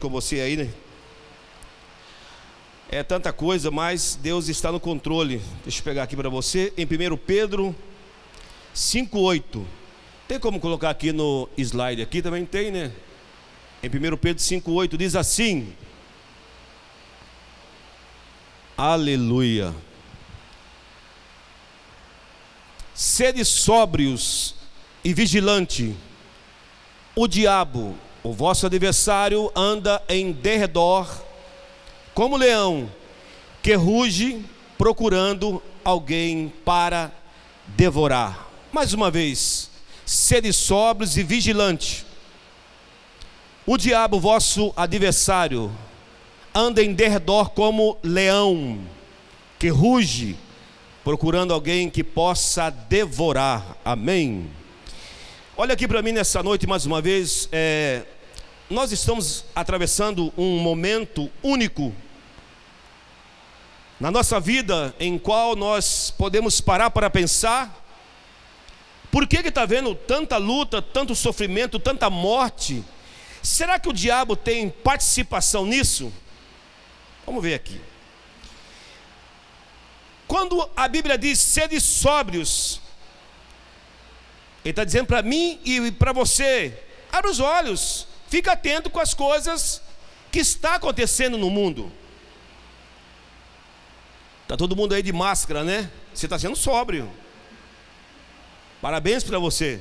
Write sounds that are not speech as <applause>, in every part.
com você aí, né? É tanta coisa, mas Deus está no controle. Deixa eu pegar aqui para você, em 1 Pedro 5,8. Tem como colocar aqui no slide? Aqui também tem, né? Em 1 Pedro 5,8 diz assim: Aleluia. Sede sóbrios e vigilante. O diabo o vosso adversário anda em derredor, como leão, que ruge procurando alguém para devorar. Mais uma vez, sede sóbrios e vigilante. O diabo, vosso adversário, anda em derredor como leão, que ruge, procurando alguém que possa devorar. Amém. Olha aqui para mim nessa noite mais uma vez. É, nós estamos atravessando um momento único na nossa vida em qual nós podemos parar para pensar. Por que está vendo tanta luta, tanto sofrimento, tanta morte? Será que o diabo tem participação nisso? Vamos ver aqui. Quando a Bíblia diz sede sóbrios, ele está dizendo para mim e para você: abra os olhos, fica atento com as coisas que está acontecendo no mundo. Está todo mundo aí de máscara, né? Você está sendo sóbrio. Parabéns para você.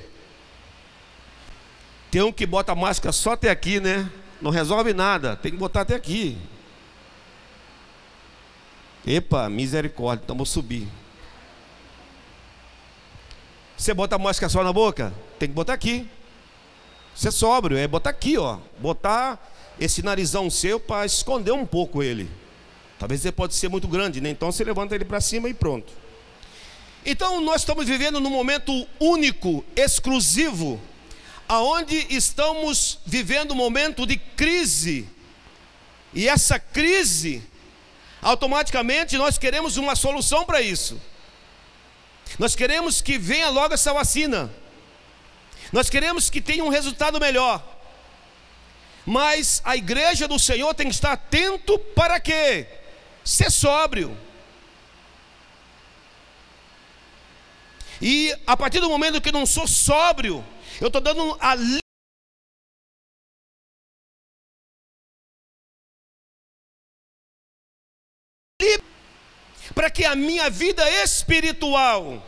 Tem um que bota máscara só até aqui, né? Não resolve nada, tem que botar até aqui. Epa, misericórdia, então vou subir. Você bota a máscara só na boca? Tem que botar aqui. Você é sóbrio, é botar aqui, ó. Botar esse narizão seu para esconder um pouco ele. Talvez ele pode ser muito grande, né? Então você levanta ele para cima e pronto. Então nós estamos vivendo num momento único, exclusivo, aonde estamos vivendo um momento de crise. E essa crise, automaticamente nós queremos uma solução para isso. Nós queremos que venha logo essa vacina. Nós queremos que tenha um resultado melhor. Mas a igreja do Senhor tem que estar atento para quê? Ser sóbrio. E a partir do momento que eu não sou sóbrio, eu estou dando a para que a minha vida espiritual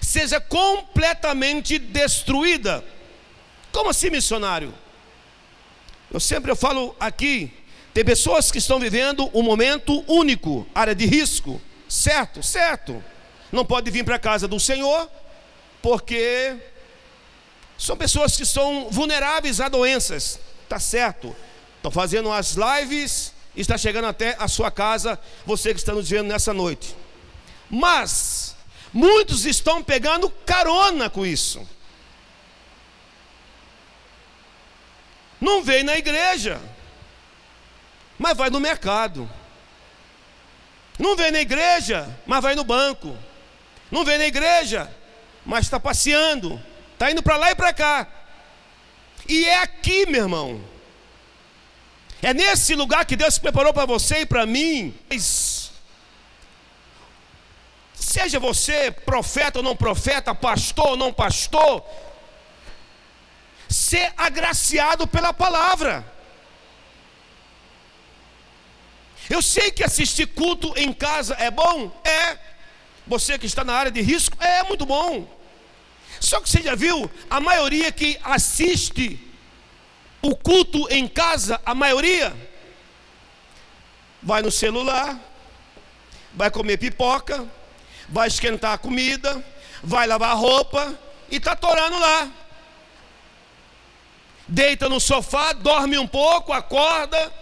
seja completamente destruída. Como assim, missionário? Eu sempre eu falo aqui, tem pessoas que estão vivendo um momento único, área de risco, certo? Certo. Não pode vir para a casa do Senhor, porque são pessoas que são vulneráveis a doenças, tá certo? Estão fazendo as lives, está chegando até a sua casa, você que está nos vendo nessa noite. Mas, muitos estão pegando carona com isso. Não vem na igreja, mas vai no mercado. Não vem na igreja, mas vai no banco. Não vem na igreja, mas está passeando, está indo para lá e para cá. E é aqui, meu irmão, é nesse lugar que Deus preparou para você e para mim. Seja você profeta ou não profeta, pastor ou não pastor, ser agraciado pela palavra. Eu sei que assistir culto em casa é bom? É. Você que está na área de risco, é muito bom. Só que você já viu, a maioria que assiste o culto em casa, a maioria, vai no celular, vai comer pipoca, vai esquentar a comida, vai lavar a roupa e está torando lá. Deita no sofá, dorme um pouco, acorda.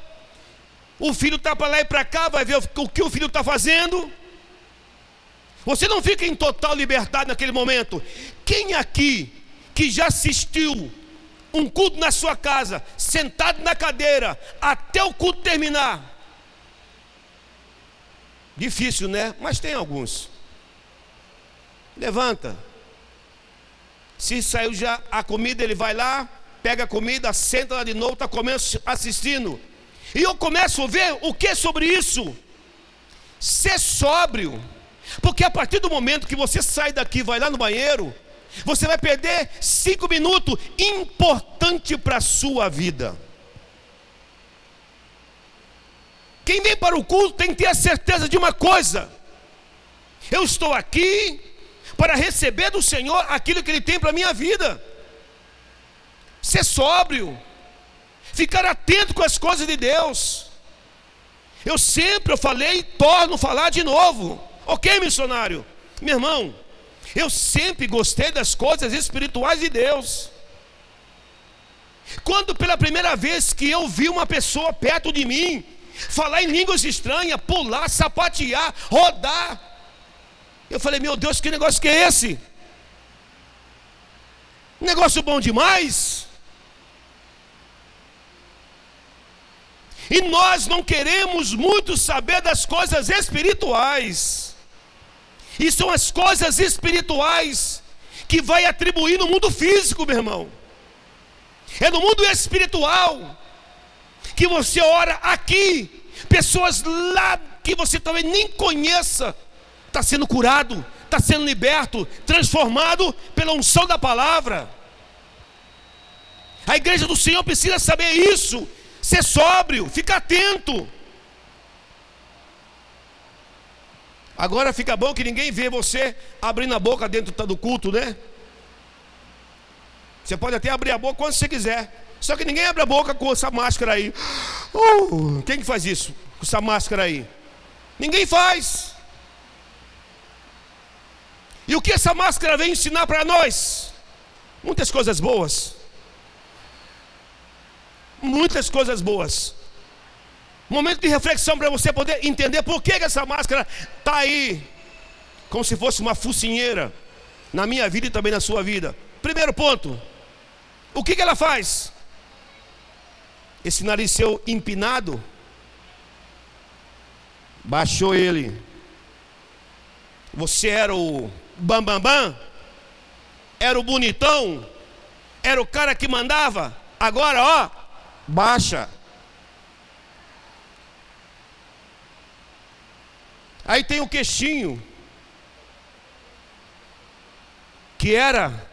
O filho está para lá e para cá, vai ver o que o filho está fazendo. Você não fica em total liberdade naquele momento. Quem aqui que já assistiu um culto na sua casa, sentado na cadeira, até o culto terminar. Difícil, né? Mas tem alguns. Levanta. Se saiu já a comida, ele vai lá, pega a comida, senta lá de novo, está comendo, assistindo. E eu começo a ver o que sobre isso? Ser sóbrio. Porque a partir do momento que você sai daqui, vai lá no banheiro, você vai perder cinco minutos importante para a sua vida. Quem vem para o culto tem que ter a certeza de uma coisa: eu estou aqui para receber do Senhor aquilo que Ele tem para a minha vida. Ser sóbrio, ficar atento com as coisas de Deus. Eu sempre eu falei e torno a falar de novo. Ok, missionário? Meu irmão, eu sempre gostei das coisas espirituais de Deus. Quando pela primeira vez que eu vi uma pessoa perto de mim, falar em línguas estranhas, pular, sapatear, rodar, eu falei, meu Deus, que negócio que é esse? Negócio bom demais. E nós não queremos muito saber das coisas espirituais. E são as coisas espirituais que vai atribuir no mundo físico, meu irmão. É no mundo espiritual que você ora aqui, pessoas lá que você talvez nem conheça, está sendo curado, está sendo liberto, transformado pela unção da palavra. A igreja do Senhor precisa saber isso ser sóbrio, fica atento. Agora fica bom que ninguém vê você abrindo a boca dentro do culto, né? Você pode até abrir a boca quando você quiser. Só que ninguém abre a boca com essa máscara aí. Uh, quem que faz isso? Com essa máscara aí? Ninguém faz. E o que essa máscara vem ensinar para nós? Muitas coisas boas muitas coisas boas. Momento de reflexão para você poder entender por que, que essa máscara está aí, como se fosse uma focinheira, na minha vida e também na sua vida. Primeiro ponto: o que, que ela faz? Esse nariz seu empinado, baixou ele. Você era o bambambam, bam, bam, era o bonitão, era o cara que mandava. Agora, ó, baixa. Aí tem o queixinho, que era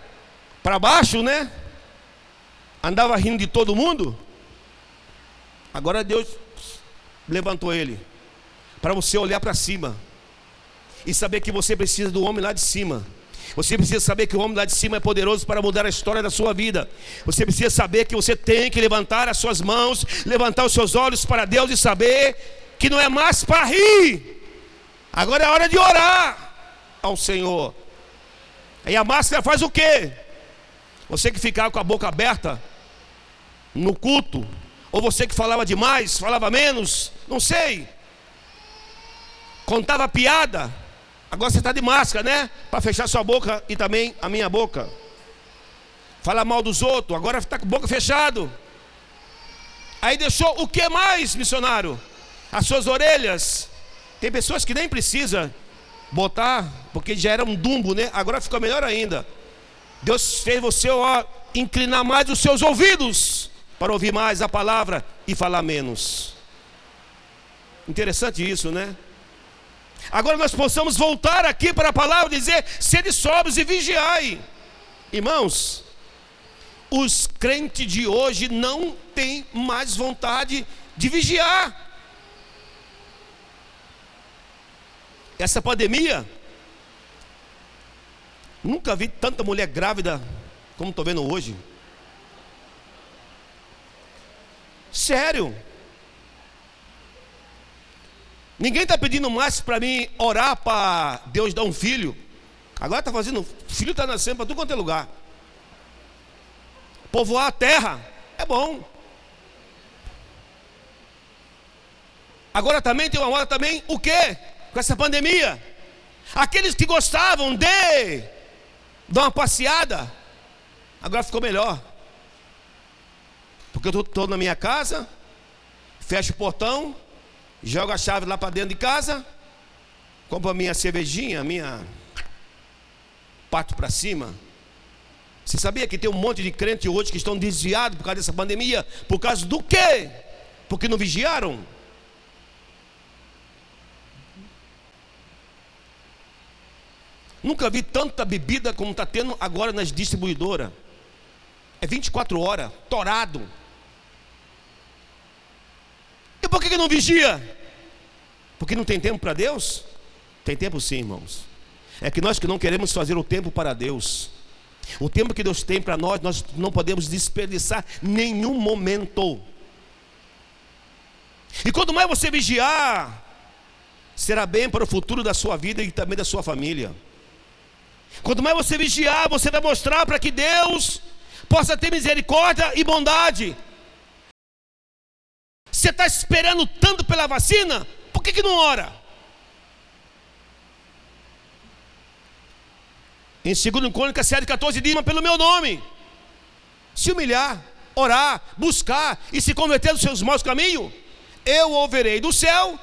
para baixo, né? Andava rindo de todo mundo. Agora Deus levantou ele para você olhar para cima e saber que você precisa do homem lá de cima. Você precisa saber que o homem lá de cima é poderoso para mudar a história da sua vida. Você precisa saber que você tem que levantar as suas mãos, levantar os seus olhos para Deus e saber que não é mais para rir. Agora é hora de orar ao Senhor. Aí a máscara faz o quê? Você que ficava com a boca aberta no culto, ou você que falava demais, falava menos, não sei. Contava piada, Agora você está de máscara, né? Para fechar sua boca e também a minha boca. Fala mal dos outros, agora está com a boca fechado. Aí deixou o que mais, missionário? As suas orelhas. Tem pessoas que nem precisa botar, porque já era um dumbo, né? Agora ficou melhor ainda. Deus fez você ó, inclinar mais os seus ouvidos para ouvir mais a palavra e falar menos. Interessante isso, né? Agora nós possamos voltar aqui para a palavra e dizer: sede sóbrios e vigiai. Irmãos, os crentes de hoje não têm mais vontade de vigiar. Essa pandemia, nunca vi tanta mulher grávida como estou vendo hoje. Sério. Ninguém está pedindo mais para mim orar para Deus dar um filho. Agora está fazendo, filho está nascendo para tudo quanto é lugar. Povoar a terra é bom. Agora também tem uma hora também, o que? Com essa pandemia. Aqueles que gostavam de dar uma passeada, agora ficou melhor. Porque eu estou na minha casa, fecho o portão, jogo a chave lá para dentro de casa, compro a minha cervejinha, minha pato para cima. Você sabia que tem um monte de crente hoje que estão desviados por causa dessa pandemia? Por causa do quê? Porque não vigiaram. Nunca vi tanta bebida como está tendo agora nas distribuidoras. É 24 horas, torado. E por que, que não vigia? Porque não tem tempo para Deus? Tem tempo sim, irmãos. É que nós que não queremos fazer o tempo para Deus. O tempo que Deus tem para nós, nós não podemos desperdiçar nenhum momento. E quanto mais você vigiar, será bem para o futuro da sua vida e também da sua família. Quanto mais você vigiar, você vai mostrar para que Deus possa ter misericórdia e bondade. Você está esperando tanto pela vacina? Por que, que não ora? Em 2 Crônicas 7, 14 diz, pelo meu nome. Se humilhar, orar, buscar e se converter dos seus maus caminhos, eu ouvirei do céu,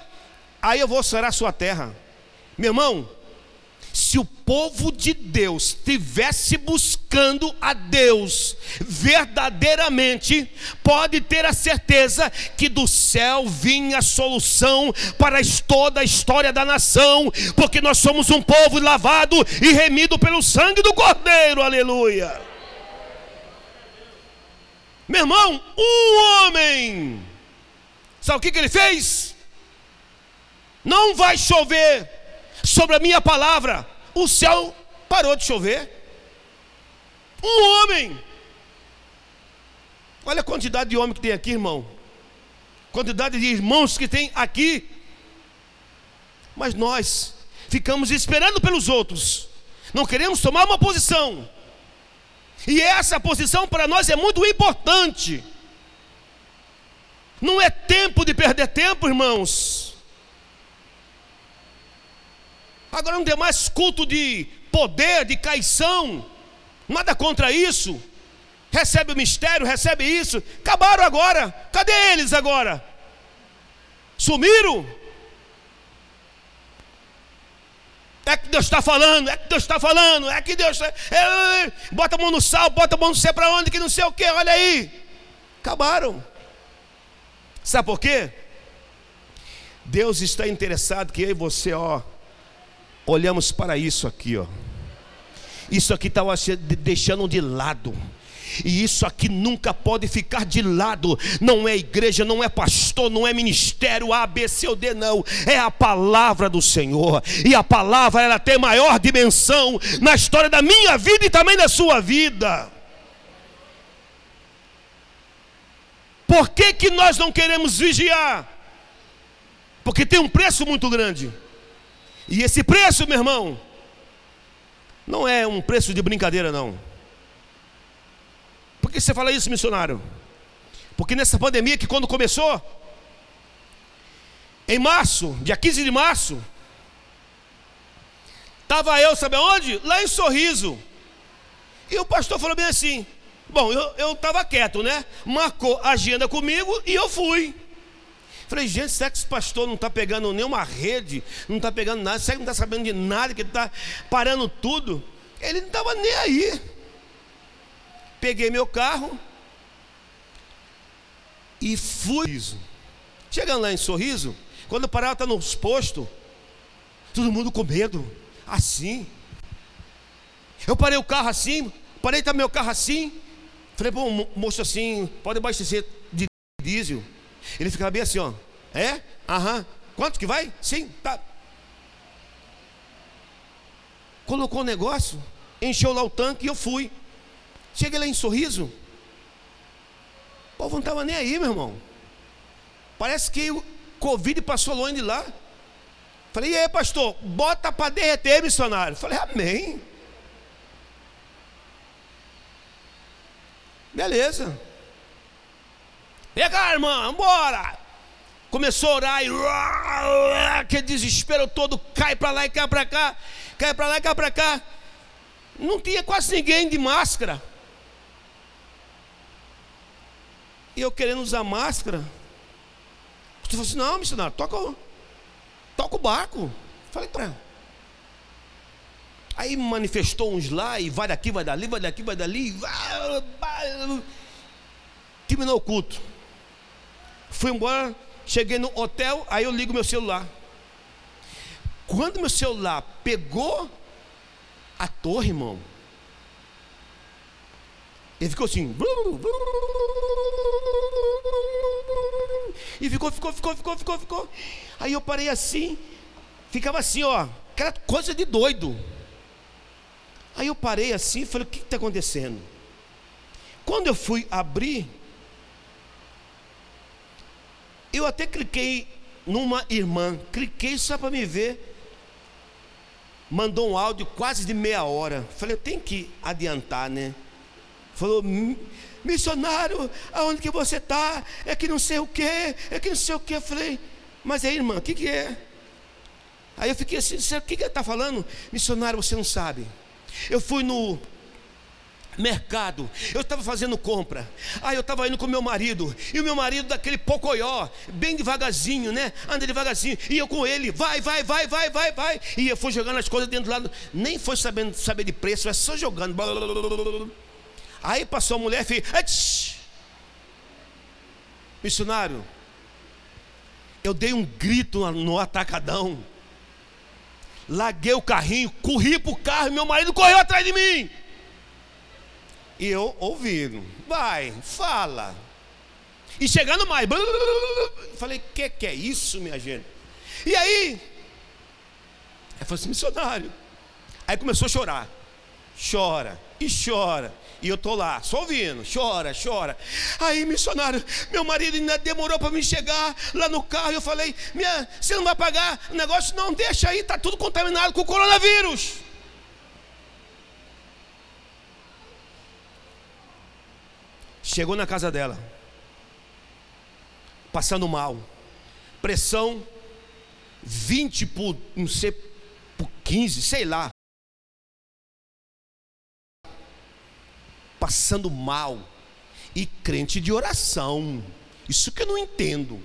aí eu vou sarar sua terra. Meu irmão, se o povo de Deus estivesse buscando a Deus verdadeiramente, pode ter a certeza que do céu vinha a solução para toda a história da nação, porque nós somos um povo lavado e remido pelo sangue do Cordeiro, aleluia. Meu irmão, um homem, sabe o que, que ele fez? Não vai chover sobre a minha palavra, o céu parou de chover. Um homem. Olha a quantidade de homem que tem aqui, irmão. Quantidade de irmãos que tem aqui. Mas nós ficamos esperando pelos outros. Não queremos tomar uma posição. E essa posição para nós é muito importante. Não é tempo de perder tempo, irmãos. Agora não tem mais culto de poder, de caição. Nada contra isso. Recebe o mistério, recebe isso. Acabaram agora. Cadê eles agora? Sumiram? É que Deus está falando, é que Deus está falando, é que Deus. É, é, bota a mão no sal, bota a mão no céu para onde, que não sei o que, olha aí. Acabaram. Sabe por quê? Deus está interessado que eu e você, ó, olhamos para isso aqui, ó. Isso aqui estava deixando de lado. E isso aqui nunca pode ficar de lado. Não é igreja, não é pastor, não é ministério A, B, C ou D, não. É a palavra do Senhor. E a palavra ela tem maior dimensão na história da minha vida e também da sua vida. Por que, que nós não queremos vigiar? Porque tem um preço muito grande. E esse preço, meu irmão, não é um preço de brincadeira, não. Por que você fala isso, missionário? Porque nessa pandemia que quando começou, em março, dia 15 de março, estava eu, sabe aonde? Lá em Sorriso. E o pastor falou bem assim: Bom, eu estava quieto, né? Marcou a agenda comigo e eu fui. Falei, gente, será que esse pastor não está pegando nenhuma rede? Não está pegando nada? Será que não está sabendo de nada? Que ele está parando tudo? Ele não estava nem aí. Peguei meu carro e fui. Chegando lá em Sorriso, quando eu parava, está nos postos, todo mundo com medo, assim. Eu parei o carro assim, parei tá meu carro assim. Falei, bom, moço assim, pode abastecer de diesel. Ele ficava bem assim, ó. É? Aham. Quanto que vai? Sim, tá. Colocou o negócio, encheu lá o tanque e eu fui. Cheguei lá em sorriso. O povo não estava nem aí, meu irmão. Parece que o Covid passou longe de lá. Falei, e aí, pastor, bota para derreter, missionário. Falei, amém. Beleza. Cá, irmã, vambora. Começou a orar e aquele desespero todo cai para lá e cai para cá, cai para lá e cai para cá. Não tinha quase ninguém de máscara. E eu querendo usar máscara. Você falou assim: não, missionário, toca, toca o barco. Falei ela. Aí manifestou uns lá e vai daqui, vai dali, vai daqui, vai dali. Terminou o culto. Fui embora, cheguei no hotel, aí eu ligo meu celular. Quando meu celular pegou a torre, irmão, ele ficou assim. E ficou, ficou, ficou, ficou, ficou, ficou. Aí eu parei assim, ficava assim, ó, aquela coisa de doido. Aí eu parei assim e falei: o que está acontecendo? Quando eu fui abrir, eu até cliquei numa irmã, cliquei só para me ver. Mandou um áudio quase de meia hora. Falei, tenho que adiantar, né? Falou, missionário, aonde que você está? É que não sei o que, é que não sei o que. Eu falei, mas aí, irmã, o que, que é? Aí eu fiquei assim, o que, que ele está falando? Missionário, você não sabe. Eu fui no mercado, eu estava fazendo compra. Aí eu estava indo com meu marido, e o meu marido daquele pocoió, bem devagarzinho, né? Anda devagarzinho, e eu com ele, vai, vai, vai, vai, vai, vai. E eu fui jogando as coisas dentro do lado, nem foi sabendo saber de preço, é só jogando. Aí passou a mulher e fez, missionário, eu dei um grito no atacadão. Larguei o carrinho, corri para o carro, e meu marido correu atrás de mim. E eu ouvindo, vai, fala. E chegando mais, falei, que que é isso, minha gente? E aí, ele falou assim, missionário. Aí começou a chorar, chora e chora. E eu tô lá, só ouvindo, chora, chora. Aí, missionário, meu marido ainda demorou para me chegar lá no carro. Eu falei, minha, você não vai pagar o negócio? Não, deixa aí, tá tudo contaminado com o coronavírus. Chegou na casa dela, passando mal, pressão 20 por, não sei, por 15, sei lá. passando mal e crente de oração. Isso que eu não entendo.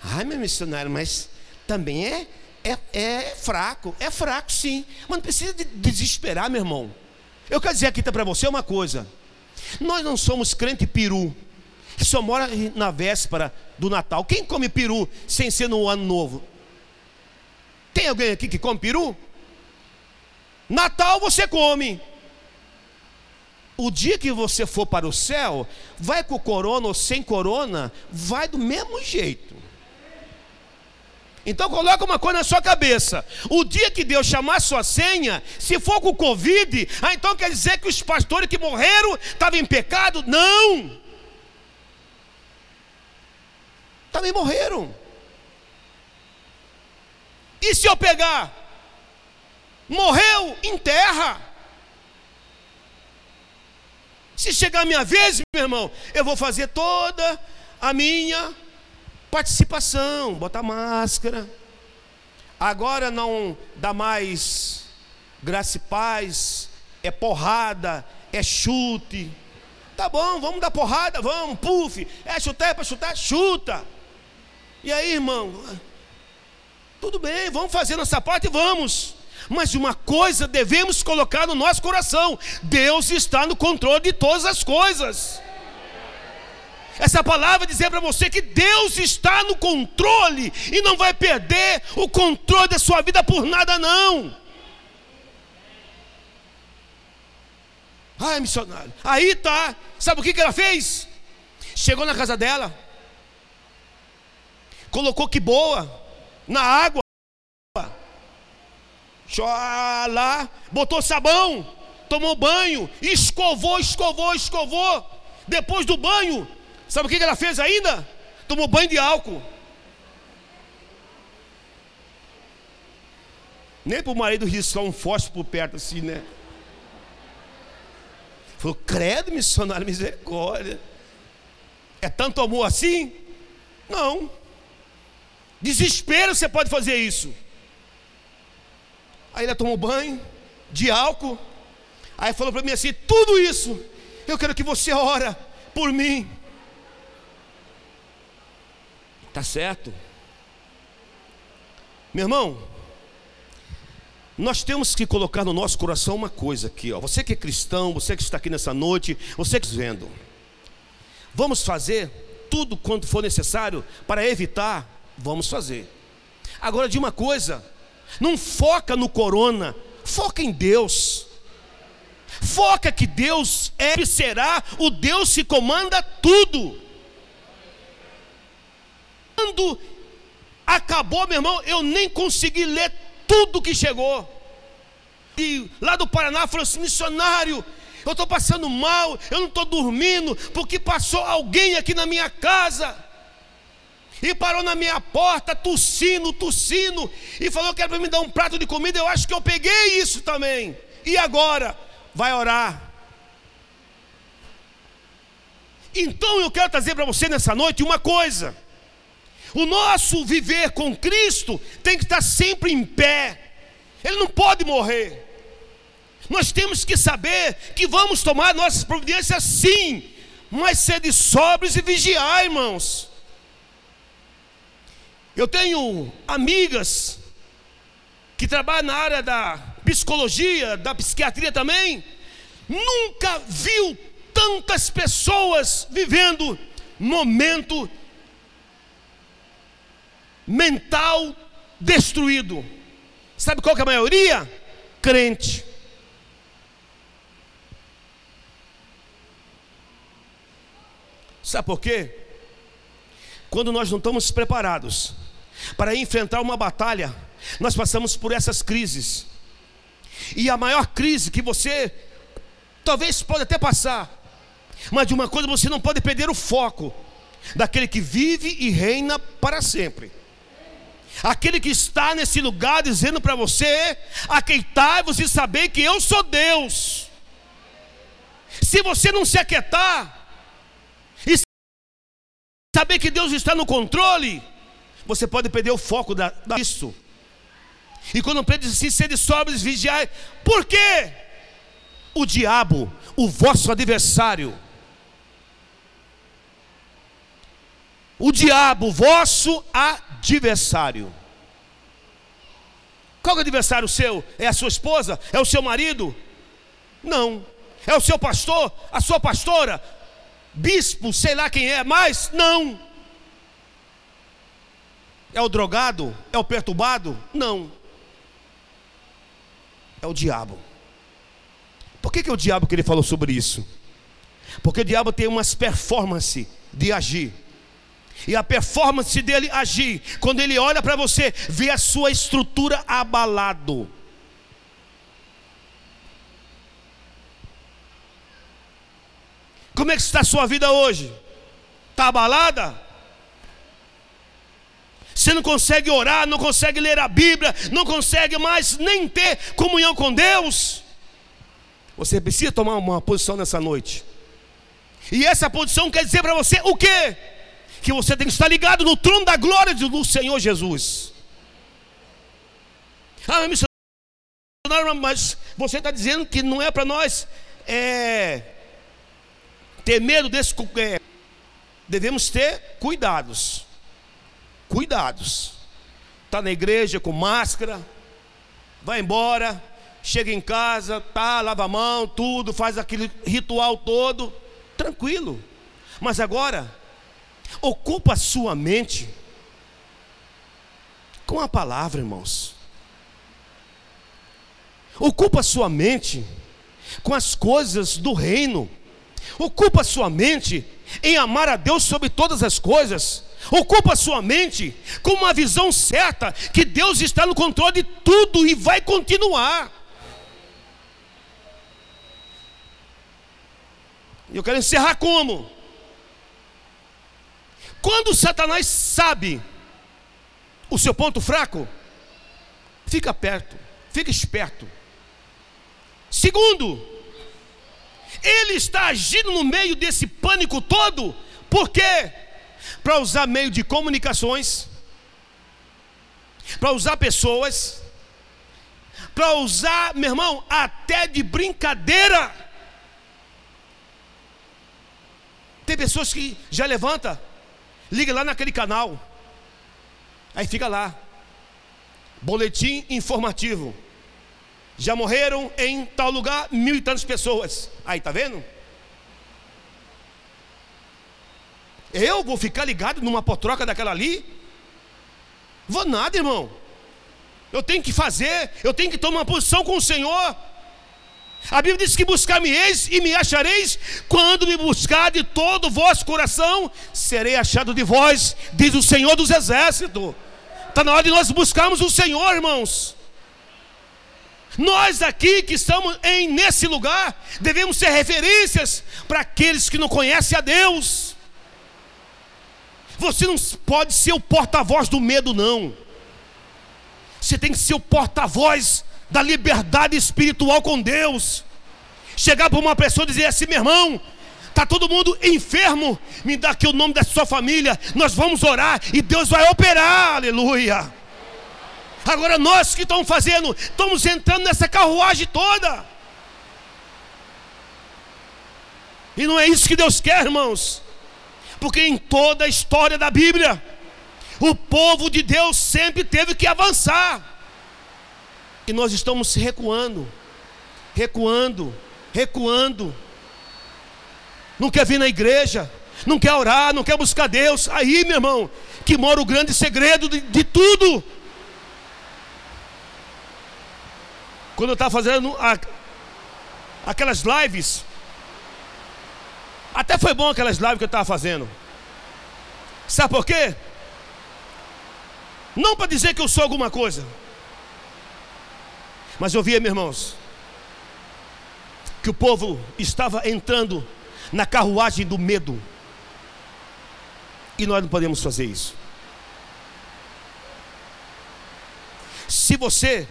Ai, meu missionário, mas também é, é, é fraco. É fraco, sim. Mas não precisa de desesperar, meu irmão. Eu quero dizer aqui para você uma coisa. Nós não somos crente peru, que só mora na véspera do Natal. Quem come peru sem ser no ano novo? Tem alguém aqui que come peru? Natal você come. O dia que você for para o céu, vai com corona ou sem corona, vai do mesmo jeito. Então coloca uma coisa na sua cabeça. O dia que Deus chamar sua senha, se for com Covid, ah, então quer dizer que os pastores que morreram estavam em pecado? Não! Também morreram. E se eu pegar? Morreu em terra. Se chegar a minha vez, meu irmão, eu vou fazer toda a minha participação, botar máscara. Agora não dá mais graça e paz, é porrada, é chute. Tá bom, vamos dar porrada, vamos, puf. É chutar, é para chutar, chuta. E aí, irmão? Tudo bem, vamos fazer nossa parte e vamos. Mas uma coisa devemos colocar no nosso coração: Deus está no controle de todas as coisas. Essa palavra dizer para você que Deus está no controle e não vai perder o controle da sua vida por nada, não. Ai, missionário. Aí tá. Sabe o que, que ela fez? Chegou na casa dela, colocou que boa na água lá, botou sabão, tomou banho, escovou, escovou, escovou. Depois do banho, sabe o que ela fez ainda? Tomou banho de álcool. Nem para o marido riscar um fósforo por perto assim, né? Falou, credo, missionário, misericórdia. É tanto amor assim? Não. Desespero você pode fazer isso. Aí ela tomou banho de álcool. Aí falou para mim assim: tudo isso, eu quero que você ora por mim. Tá certo? Meu irmão, nós temos que colocar no nosso coração uma coisa aqui, ó. Você que é cristão, você que está aqui nessa noite, você que está vendo. Vamos fazer tudo quanto for necessário para evitar, vamos fazer. Agora, de uma coisa, não foca no corona, foca em Deus. Foca que Deus é e será o Deus que comanda tudo. Quando acabou, meu irmão, eu nem consegui ler tudo que chegou. E lá do Paraná falou assim: missionário, eu estou passando mal, eu não estou dormindo, porque passou alguém aqui na minha casa. E parou na minha porta, tossindo, tossindo, e falou que era para me dar um prato de comida. Eu acho que eu peguei isso também. E agora? Vai orar. Então eu quero trazer para você nessa noite uma coisa. O nosso viver com Cristo tem que estar sempre em pé. Ele não pode morrer. Nós temos que saber que vamos tomar nossas providências sim, mas ser de sóbrios e vigiar, irmãos. Eu tenho amigas que trabalham na área da psicologia, da psiquiatria também. Nunca viu tantas pessoas vivendo momento mental destruído. Sabe qual que é a maioria? Crente. Sabe por quê? Quando nós não estamos preparados para enfrentar uma batalha, nós passamos por essas crises. E a maior crise que você talvez pode até passar, mas de uma coisa você não pode perder o foco daquele que vive e reina para sempre. Aquele que está nesse lugar dizendo para você: aqueitai-vos e saber que eu sou Deus. Se você não se aquietar e saber que Deus está no controle, você pode perder o foco da, disso. E quando Pedro diz assim, sede sóbrios, vigiai, por quê? O diabo, o vosso adversário, o diabo, vosso adversário. Qual é o adversário seu? É a sua esposa? É o seu marido? Não. É o seu pastor? A sua pastora? Bispo, sei lá quem é, mas não. É o drogado? É o perturbado? Não. É o diabo. Por que, que é o diabo que ele falou sobre isso? Porque o diabo tem umas performances de agir. E a performance dele agir, quando ele olha para você, vê a sua estrutura abalado. Como é que está a sua vida hoje? Está abalada? Você não consegue orar, não consegue ler a Bíblia, não consegue mais nem ter comunhão com Deus? Você precisa tomar uma posição nessa noite. E essa posição quer dizer para você o quê? Que você tem que estar ligado no trono da glória do Senhor Jesus. Ah, missionário, mas você está dizendo que não é para nós é, ter medo desse. É, devemos ter cuidados. Cuidados. Está na igreja com máscara, vai embora, chega em casa, tá, lava a mão, tudo, faz aquele ritual todo, tranquilo. Mas agora, Ocupa a sua mente com a palavra, irmãos. Ocupa a sua mente com as coisas do reino. Ocupa a sua mente em amar a Deus sobre todas as coisas. Ocupa a sua mente com uma visão certa que Deus está no controle de tudo e vai continuar. Eu quero encerrar como? Quando Satanás sabe o seu ponto fraco, fica perto, fica esperto. Segundo, ele está agindo no meio desse pânico todo, por quê? Para usar meio de comunicações, para usar pessoas, para usar, meu irmão, até de brincadeira. Tem pessoas que já levanta Liga lá naquele canal. Aí fica lá. Boletim informativo. Já morreram em tal lugar mil e tantas pessoas. Aí, tá vendo? Eu vou ficar ligado numa potroca daquela ali? Vou nada, irmão. Eu tenho que fazer, eu tenho que tomar uma posição com o Senhor. A Bíblia diz que buscar-me-eis e me achareis, quando me buscar de todo o vosso coração, serei achado de vós, diz o Senhor dos Exércitos. Está na hora de nós buscarmos o Senhor, irmãos. Nós aqui que estamos em nesse lugar, devemos ser referências para aqueles que não conhecem a Deus. Você não pode ser o porta-voz do medo, não. Você tem que ser o porta-voz da liberdade espiritual com Deus. Chegar para uma pessoa e dizer assim, meu irmão, está todo mundo enfermo, me dá aqui o nome da sua família, nós vamos orar e Deus vai operar, aleluia. Agora nós que estamos fazendo, estamos entrando nessa carruagem toda. E não é isso que Deus quer, irmãos. Porque em toda a história da Bíblia, o povo de Deus sempre teve que avançar. E nós estamos recuando, recuando, recuando. Não quer vir na igreja, não quer orar, não quer buscar Deus. Aí, meu irmão, que mora o grande segredo de, de tudo. Quando eu estava fazendo a, aquelas lives, até foi bom aquelas lives que eu estava fazendo. Sabe por quê? Não para dizer que eu sou alguma coisa. Mas eu via, meus irmãos, que o povo estava entrando na carruagem do medo. E nós não podemos fazer isso. Se você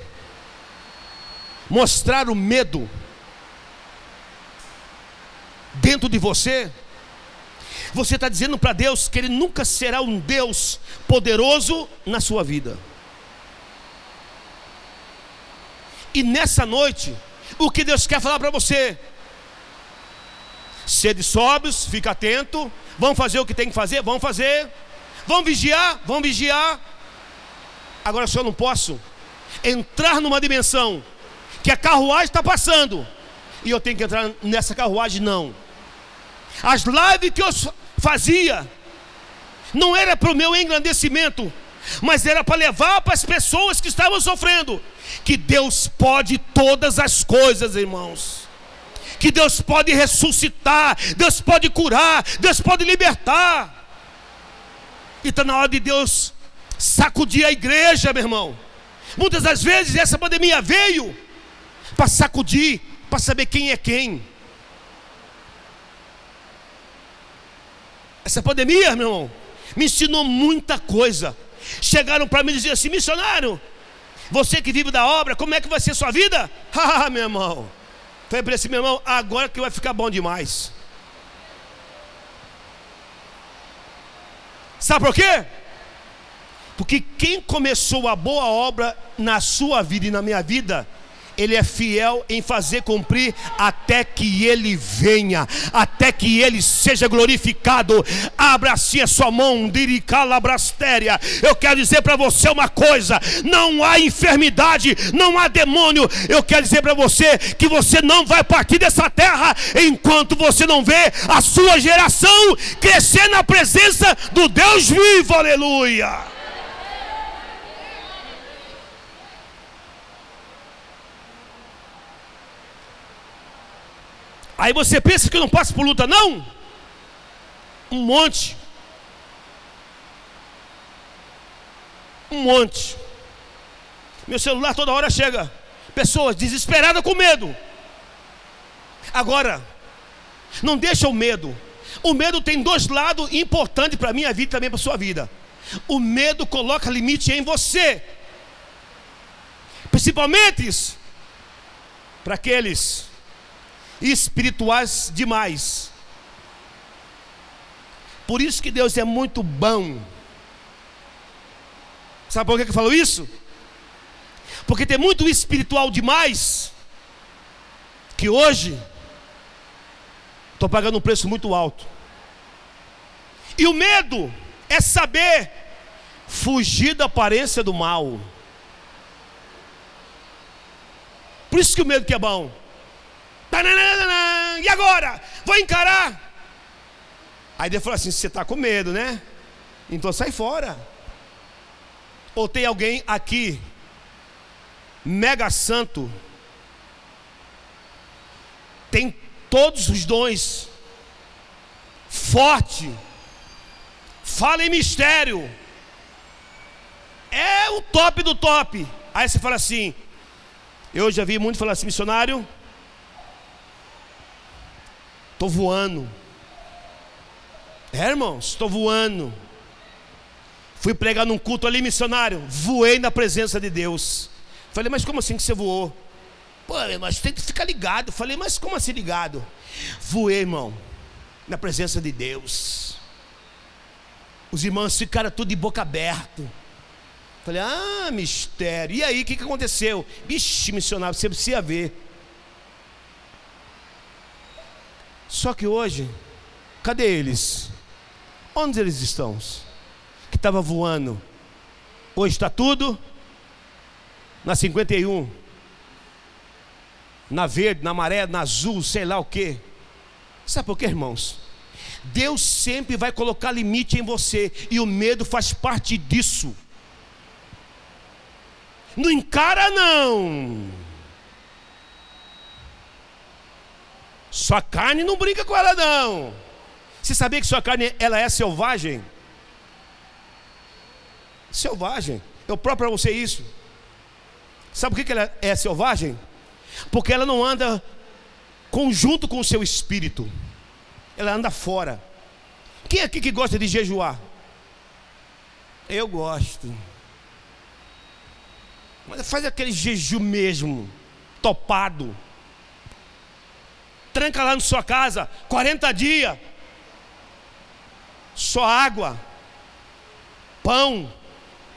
mostrar o medo dentro de você, você está dizendo para Deus que Ele nunca será um Deus poderoso na sua vida. E nessa noite, o que Deus quer falar para você? Sede sóbrios, fica atento. Vão fazer o que tem que fazer? Vão fazer. Vão vigiar? Vão vigiar. Agora só não posso entrar numa dimensão que a carruagem está passando e eu tenho que entrar nessa carruagem, não. As lives que eu fazia não era para o meu engrandecimento, mas era para levar para as pessoas que estavam sofrendo que Deus pode todas as coisas, irmãos. Que Deus pode ressuscitar, Deus pode curar, Deus pode libertar. E está na hora de Deus sacudir a igreja, meu irmão. Muitas das vezes essa pandemia veio para sacudir, para saber quem é quem. Essa pandemia, meu irmão, me ensinou muita coisa. Chegaram para mim e diziam assim: missionário, você que vive da obra, como é que vai ser sua vida? <laughs> Ah, meu irmão. Falei para esse meu irmão, agora que vai ficar bom demais. Sabe por quê? Porque quem começou a boa obra na sua vida e na minha vida, ele é fiel em fazer cumprir até que ele venha, até que ele seja glorificado. Abra assim a sua mão, diricalabrastéria. Eu quero dizer para você uma coisa: não há enfermidade, não há demônio. Eu quero dizer para você que você não vai partir dessa terra enquanto você não vê a sua geração crescer na presença do Deus vivo. Aleluia. Aí você pensa que eu não passo por luta, não? Um monte. Um monte. Meu celular toda hora chega. Pessoas desesperadas com medo. Agora, não deixa o medo. O medo tem dois lados importantes para a minha vida e também para a sua vida. O medo coloca limite em você. Principalmente para aqueles espirituais demais. Por isso que Deus é muito bom. Sabe por que eu falo isso? Porque tem muito espiritual demais que hoje estou pagando um preço muito alto. E o medo é saber fugir da aparência do mal. Por isso que o medo que é bom. E agora? Vou encarar. Aí Deus falou assim: você está com medo, né? Então sai fora. Ou tem alguém aqui, mega santo, tem todos os dons, forte, fala em mistério, é o top do top. Aí você fala assim: eu já vi muito falar assim, missionário, estou voando. É, irmãos, estou voando. Fui pregar num culto ali, missionário. Voei na presença de Deus. Falei, mas como assim que você voou? Pô, mas tem que ficar ligado. Falei, mas como assim ligado? Voei, irmão, na presença de Deus. Os irmãos ficaram tudo de boca aberta. Falei, ah, mistério. E aí, o que, que aconteceu? Ixi, missionário, você precisa ver. Só que hoje, cadê eles? Onde eles estão? Que estava voando. Hoje está tudo na 51. Na verde, na maré, na azul, sei lá o que. Sabe por quê, irmãos? Deus sempre vai colocar limite em você, e o medo faz parte disso. Não encara, não. Sua carne não brinca com ela, não. Você sabia que sua carne ela é selvagem? Selvagem. Eu próprio para você isso. Sabe por que ela é selvagem? Porque ela não anda conjunto com o seu espírito. Ela anda fora. Quem aqui que gosta de jejuar? Eu gosto. Mas faz aquele jejum mesmo, topado. Tranca lá na sua casa, 40 dias só água, pão.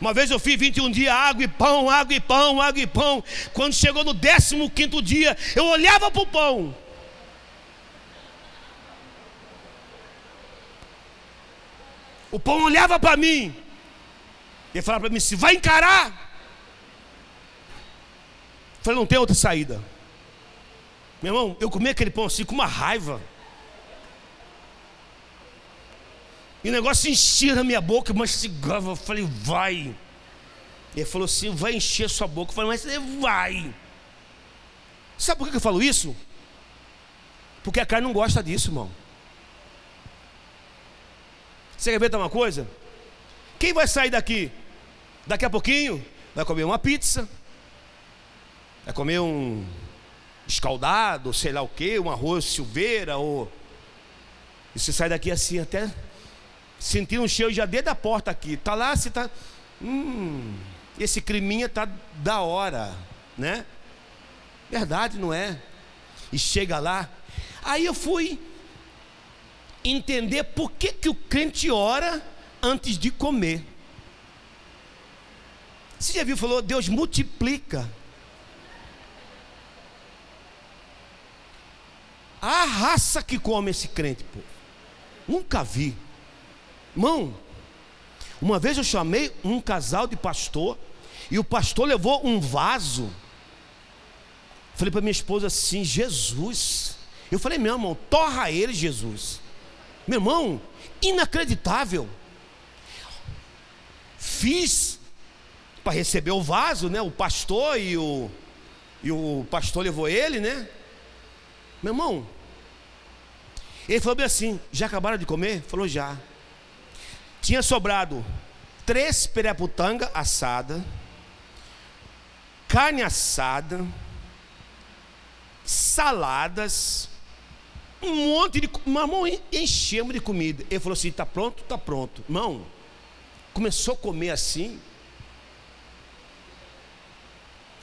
Uma vez eu fiz 21 dias, água e pão, água e pão, água e pão. Quando chegou no 15 dia, eu olhava para o pão. O pão olhava para mim. E falava para mim: se vai encarar. Eu falei: não tem outra saída. Meu irmão, eu comi aquele pão assim com uma raiva. E o negócio enchia na minha boca, mastigava. Eu falei, vai. Ele falou assim: vai encher sua boca. Eu falei, mas vai. Sabe por que eu falo isso? Porque a carne não gosta disso, irmão. Você quer ver uma coisa? Quem vai sair daqui? Daqui a pouquinho vai comer uma pizza, vai comer um escaldado, sei lá o que, um arroz silveira, ou. E você sai daqui assim até Senti um cheiro já dentro da porta aqui. Tá lá, se tá. Hum, esse criminha tá da hora, né? Verdade, não é? E chega lá. Aí eu fui entender por que, que o crente ora antes de comer. Você já viu, falou, Deus multiplica. A raça que come esse crente, pô. Nunca vi. Irmão, uma vez eu chamei um casal de pastor e o pastor levou um vaso. Falei para minha esposa assim: Jesus. Eu falei, meu irmão, torra ele, Jesus. Meu irmão, inacreditável. Fiz para receber o vaso, né? O pastor e o, e o pastor levou ele, né? Meu irmão, ele falou bem assim: já acabaram de comer? Falou já. Tinha sobrado três pereputanga assada, carne assada, saladas, um monte de. Mamão, enchemos de comida. Ele falou assim: está pronto? Está pronto. Irmão, começou a comer assim.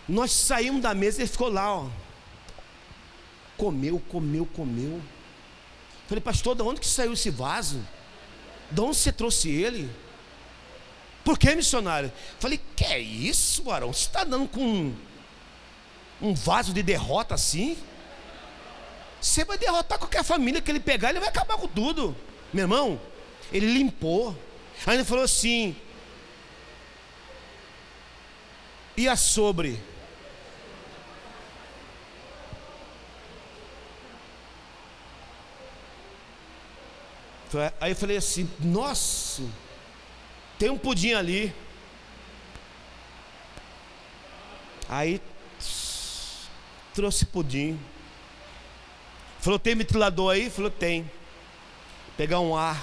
Nós saímos da mesa e ele ficou lá, ó. Comeu, comeu, comeu. Falei, pastor, de onde que saiu esse vaso? De onde você trouxe ele? Por que missionário? Falei, que é isso, Arão? Você está dando com um, vaso de derrota assim? Você vai derrotar qualquer família que ele pegar, ele vai acabar com tudo. Meu irmão, ele limpou. Aí ele falou assim: e a sobre? Aí eu falei assim: Nossa, tem um pudim ali. Aí trouxe pudim. Falou: Tem ventilador aí? Falou: Tem. Pegar um ar.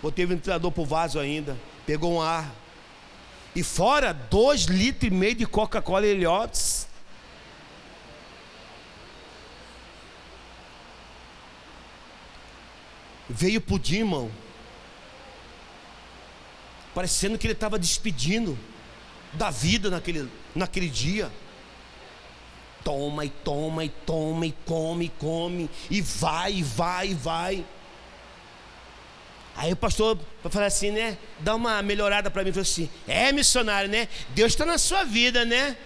Botei o ventilador pro vaso ainda. Pegou um ar. E fora dois litros e meio de Coca-Cola ele ó. Veio pudim, irmão. Parecendo que ele estava despedindo da vida naquele, naquele dia. Toma e toma e toma e come e come e vai e vai e vai. Aí o pastor falou assim, né? Dá uma melhorada para mim. Falou assim: É missionário, né? Deus está na sua vida, né?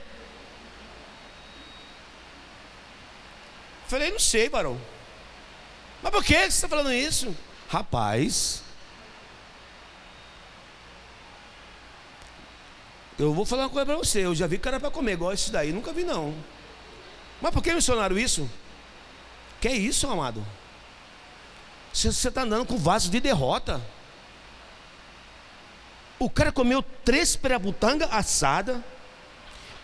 Falei: Não sei, varão. Mas por que você está falando isso? Rapaz, eu vou falar uma coisa para você. Eu já vi cara para comer igual esse daí, nunca vi não. Mas por que mencionaram isso? Que é isso, amado? Você está andando com vaso de derrota. O cara comeu três perabutanga assada,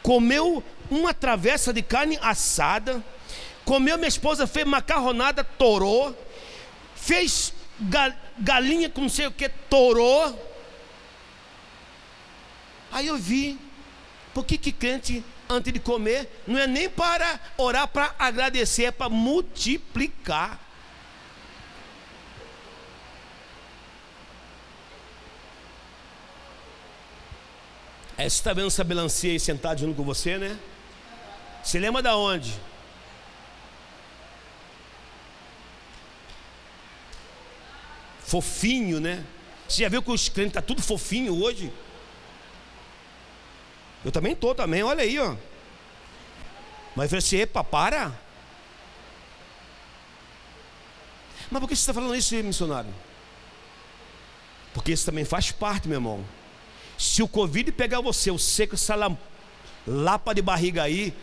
comeu uma travessa de carne assada, comeu, minha esposa fez macarronada, torou, fez galinha com não sei o que, torou. Aí eu vi, por que que crente, antes de comer, não é nem para orar para agradecer, é para multiplicar. É, você está vendo essa melancia aí sentado junto com você, né? Você lembra da onde? Fofinho, né? Você já viu que os crentes tá tudo fofinho hoje? Eu também estou também, olha aí, ó. Mas você, epa, para. Mas por que você está falando isso, missionário? Porque isso também faz parte, meu irmão. Se o Covid pegar você, o seco, essa lapa de barriga aí,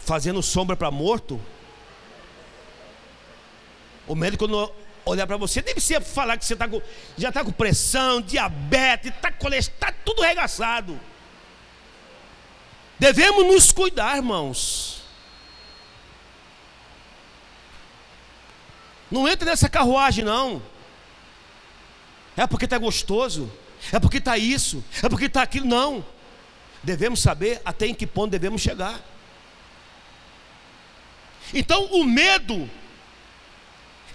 fazendo sombra para morto, o médico não olhar para você, nem precisa falar que você tá com, já está com pressão, diabetes, está colesterol, está tudo regaçado. Devemos nos cuidar, irmãos. Não entra nessa carruagem, não. É porque está gostoso. É porque está isso. É porque está aquilo. Não. Devemos saber até em que ponto devemos chegar. Então, o medo,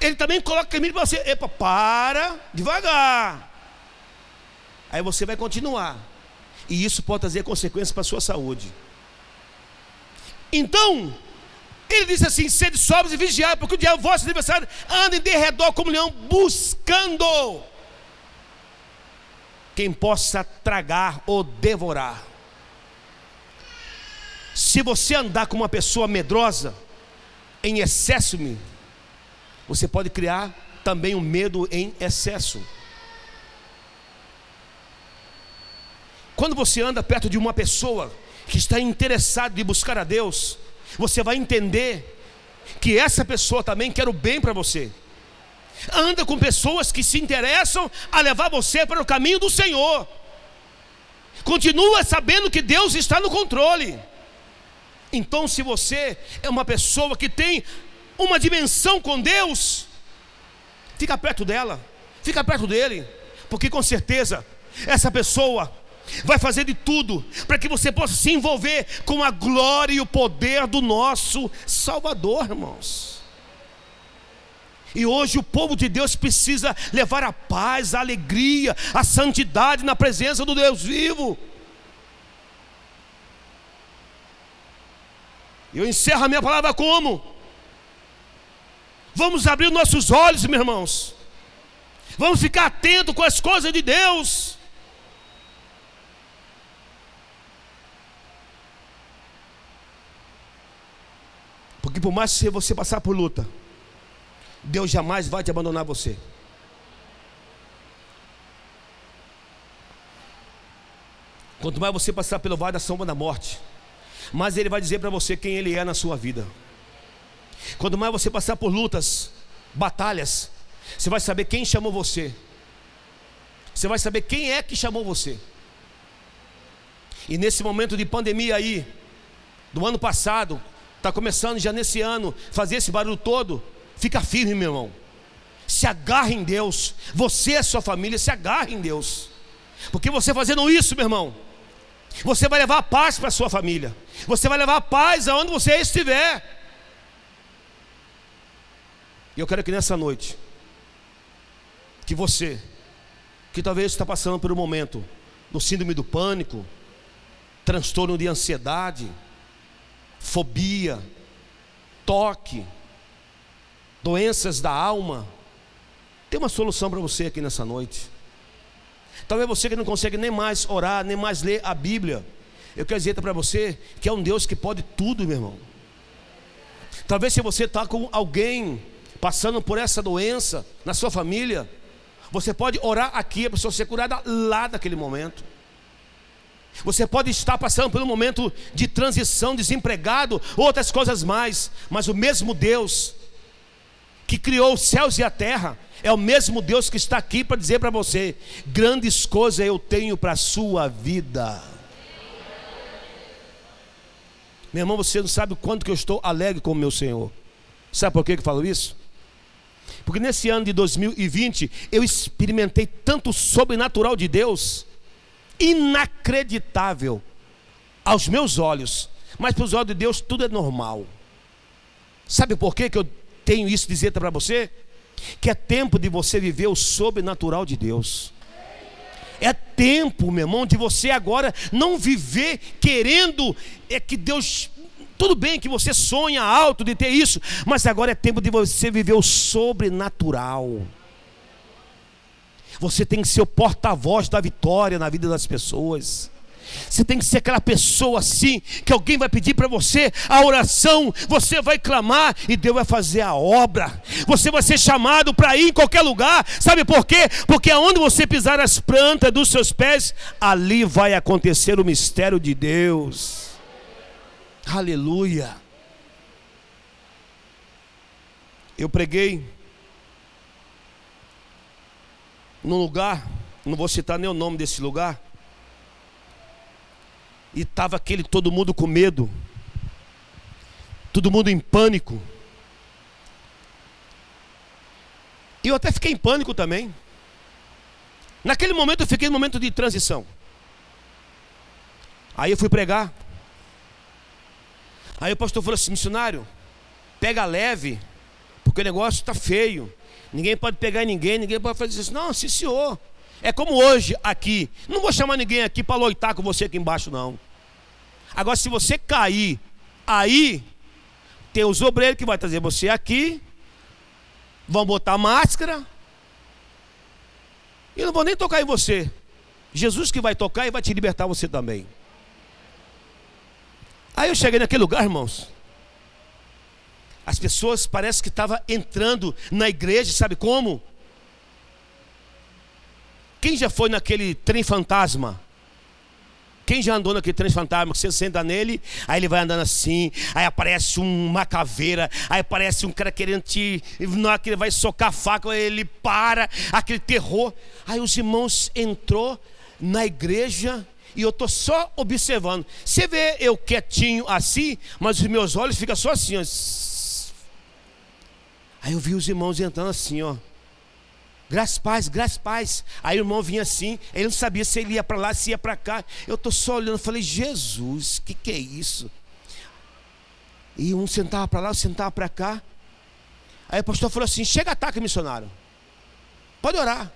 ele também coloca caminho para você. Epa, para devagar. Aí você vai continuar. E isso pode trazer consequências para a sua saúde. Então, ele disse assim: sede sóbrios e vigiai, porque o diabo, vosso adversário, anda em derredor como leão, buscando quem possa tragar ou devorar. Se você andar com uma pessoa medrosa, em excesso, você pode criar também um medo em excesso. Quando você anda perto de uma pessoa que está interessada em buscar a Deus, você vai entender que essa pessoa também quer o bem para você. Anda com pessoas que se interessam a levar você para o caminho do Senhor. Continua sabendo que Deus está no controle. Então, se você é uma pessoa que tem uma dimensão com Deus, fica perto dela, fica perto dele, porque com certeza essa pessoa vai fazer de tudo para que você possa se envolver com a glória e o poder do nosso Salvador, irmãos. E hoje o povo de Deus precisa levar a paz, a alegria, a santidade na presença do Deus vivo. Eu encerro a minha palavra como? Vamos abrir nossos olhos, meus irmãos. Vamos ficar atentos com as coisas de Deus. Porque por mais que você passar por luta, Deus jamais vai te abandonar você. Quanto mais você passar pelo vale da sombra da morte, mais Ele vai dizer para você quem Ele é na sua vida. Quando mais você passar por lutas, batalhas, você vai saber quem chamou você. Você vai saber quem é que chamou você. E nesse momento de pandemia aí, do ano passado, está começando já nesse ano, fazer esse barulho todo, fica firme, meu irmão. Se agarre em Deus. Você e sua família se agarre em Deus. Porque você fazendo isso, meu irmão, você vai levar a paz para sua família. Você vai levar a paz aonde você estiver. E eu quero que nessa noite, que você, que talvez está passando por um momento do síndrome do pânico, transtorno de ansiedade, fobia, toque, doenças da alma, tem uma solução para você aqui nessa noite. Talvez você que não consegue nem mais orar, nem mais ler a Bíblia. Eu quero dizer para você que é um Deus que pode tudo, meu irmão. Talvez se você está com alguém passando por essa doença na sua família, você pode orar aqui, a pessoa ser curada lá naquele momento. Você pode estar passando por um momento de transição, desempregado, outras coisas mais, mas o mesmo Deus que criou os céus e a terra, é o mesmo Deus que está aqui para dizer para você: grandes coisas eu tenho para a sua vida. Meu irmão, você não sabe o quanto que eu estou alegre com o meu Senhor. Sabe por que eu falo isso? Porque nesse ano de 2020 eu experimentei tanto sobrenatural de Deus, inacreditável aos meus olhos, mas para os olhos de Deus tudo é normal. Sabe por que, que eu tenho isso dizer para você? Que é tempo de você viver o sobrenatural de Deus. É tempo, meu irmão, de você agora não viver querendo é que Deus tudo bem que você sonha alto de ter isso, mas agora é tempo de você viver o sobrenatural. Você tem que ser o porta-voz da vitória na vida das pessoas. Você tem que ser aquela pessoa assim, que alguém vai pedir para você a oração, você vai clamar e Deus vai fazer a obra. Você vai ser chamado para ir em qualquer lugar, sabe por quê? Porque aonde você pisar as plantas dos seus pés, ali vai acontecer o mistério de Deus. Aleluia. Eu preguei num lugar, não vou citar nem o nome desse lugar, e estava aquele todo mundo com medo, todo mundo em pânico. E eu até fiquei em pânico também. Naquele momento eu fiquei no momento de transição. Aí eu fui pregar. Aí o pastor falou assim: missionário, pega leve, porque o negócio está feio. Ninguém pode pegar ninguém, ninguém pode fazer isso. Não, sim, senhor. É como hoje aqui. Não vou chamar ninguém aqui para loitar com você aqui embaixo, não. Agora, se você cair aí, tem os obreiros que vai trazer você aqui, vão botar máscara, e não vou nem tocar em você. Jesus que vai tocar e vai te libertar você também. Aí eu cheguei naquele lugar, irmãos. As pessoas parece que estavam entrando na igreja, sabe como? Quem já foi naquele trem fantasma? Quem já andou naquele trem fantasma que você senta nele, aí ele vai andando assim, aí aparece uma caveira, aí aparece um cara querendo te. Na hora que ele vai socar a faca, ele para, aquele terror. Aí os irmãos entrou na igreja e eu estou só observando. Você vê eu quietinho assim, mas os meus olhos ficam só assim, ó. Aí eu vi os irmãos entrando assim, ó. Graças paz, graças paz. Aí o irmão vinha assim, ele não sabia se ele ia para lá, se ia para cá. Eu estou só olhando, falei, Jesus, que que é isso? E um sentava para lá, outro sentava para cá. Aí o pastor falou assim: chega ataque, missionário. Pode orar.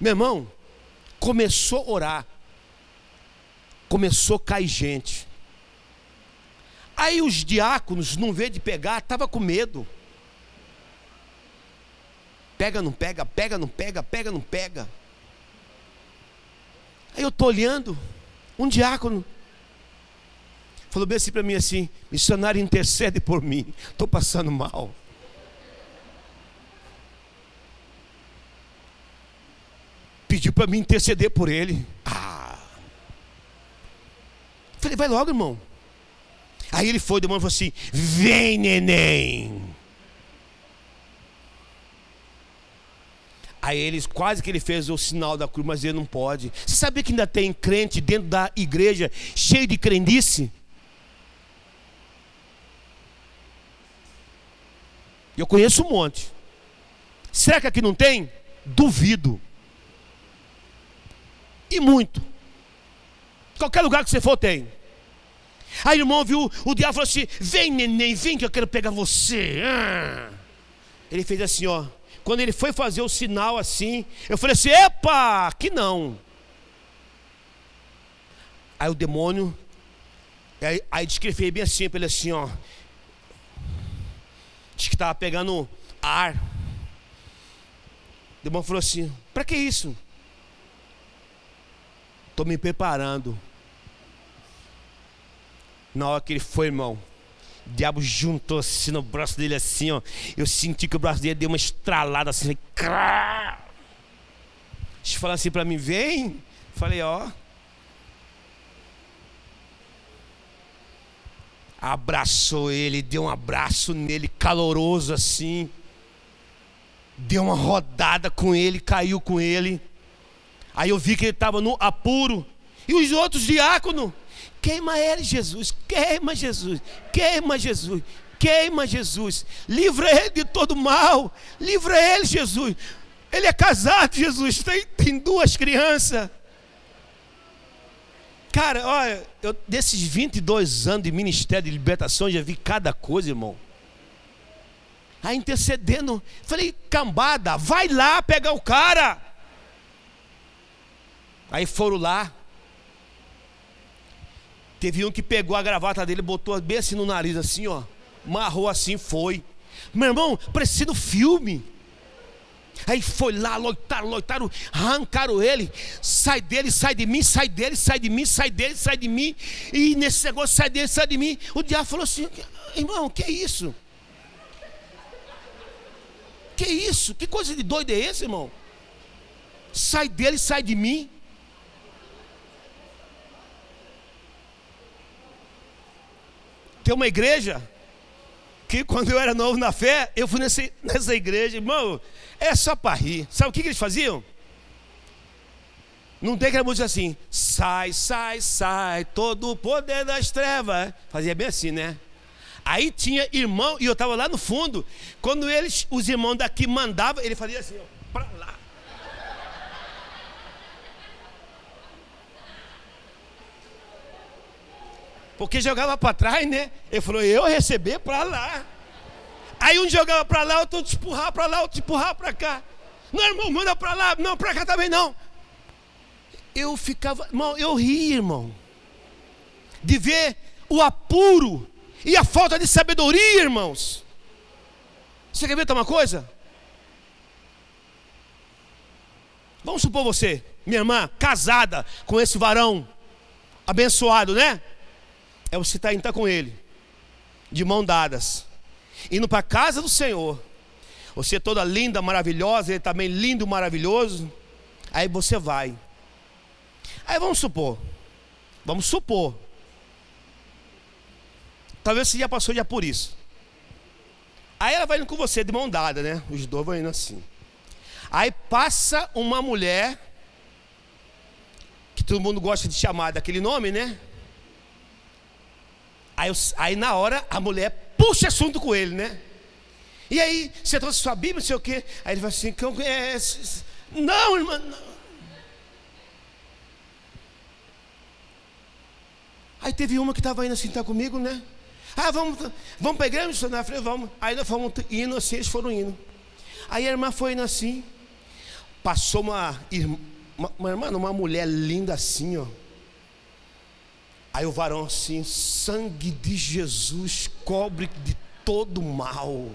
Meu irmão, começou a orar começou a cair gente. Aí os diáconos, não vê de pegar, estava com medo. Pega, não pega, pega, não pega, pega, não pega. Aí eu estou olhando, um diácono falou bem assim para mim assim, missionário intercede por mim, estou passando mal. Pediu para mim interceder por ele. Ah, Falei, vai logo, irmão. Aí ele foi, o demônio falou assim: Vem, neném. Aí eles quase que ele fez o sinal da cruz, mas ele não pode. Você sabia que ainda tem crente dentro da igreja cheio de crendice? Eu conheço um monte. Será que aqui não tem? Duvido. E muito. Qualquer lugar que você for tem. Aí o irmão viu, o diabo falou assim: Vem, neném, vem que eu quero pegar você. Ah. Ele fez assim, ó. Quando ele foi fazer o sinal assim, eu falei assim: Epa, que não. Aí o demônio, aí, aí bem assim para ele assim, ó. Diz que estava pegando ar. O demônio falou assim: Para que isso? Estou me preparando. Na hora que ele foi, irmão, o diabo juntou assim no braço dele, assim, ó. Eu senti que o braço dele deu uma estralada assim. Crá! Falando assim para mim: Vem. Falei: Ó. Abraçou ele, deu um abraço nele, caloroso assim. Deu uma rodada com ele, caiu com ele. Aí eu vi que ele estava no apuro. E os outros diáconos, queima ele, Jesus, queima Jesus, queima Jesus, queima Jesus, livra ele de todo mal, livra ele, Jesus. Ele é casado, Jesus, tem, tem duas crianças. Cara, olha, eu, desses 22 anos de ministério de libertação, já vi cada coisa, irmão. Aí intercedendo, falei, cambada, vai lá pegar o cara. Aí foram lá. Teve um que pegou a gravata dele, botou bem assim no nariz, assim, ó. Marrou assim, foi. Meu irmão, parecendo filme. Aí foi lá, loitaram, loitaram, arrancaram ele. Sai dele, sai de mim, sai dele, sai de mim, sai dele, sai de mim. E nesse negócio, sai dele, sai de mim. O diabo falou assim: irmão, que é isso? Que é isso? Que coisa de doido é esse, irmão? Sai dele, sai de mim. Tem uma igreja que quando eu era novo na fé, eu fui nessa, nessa igreja, irmão, é só para rir. Sabe o que, que eles faziam? Não tem aquela música assim, sai, sai, sai, todo o poder das trevas. Fazia bem assim, né? Aí tinha irmão, e eu estava lá no fundo, quando eles, os irmãos daqui mandavam, ele fazia assim, ó, para lá. Porque jogava para trás, né? Ele falou, eu receber para lá. Aí um jogava para lá, outro te empurrar para lá, outro te empurrar para cá. Não, irmão, manda para lá, não, para cá também não. Eu ficava, irmão, eu ri, irmão. De ver o apuro e a falta de sabedoria, irmãos. Você quer ver uma coisa? Vamos supor você, minha irmã, casada com esse varão abençoado, né? É você estar tá, com Ele, de mão dadas, indo para a casa do Senhor. Você toda linda, maravilhosa, Ele também lindo, maravilhoso. Aí você vai. Aí vamos supor, vamos supor. Talvez você já passou já por isso. Aí ela vai indo com você de mão dada, né? Os dois vão indo assim. Aí passa uma mulher, que todo mundo gosta de chamar daquele nome, né? Aí, eu, aí na hora a mulher puxa assunto com ele, né? E aí, você trouxe sua Bíblia, não sei o quê. Aí ele vai assim, é, não, irmã, não. Aí teve uma que estava indo assim, tá comigo, né? Ah, vamos, vamos para a igreja missionária? falei, vamos. Aí nós fomos indo assim, eles foram indo. Aí a irmã foi indo assim. Passou uma irmã, uma, uma irmã, uma mulher linda assim, ó. Aí o varão assim, sangue de Jesus cobre de todo mal.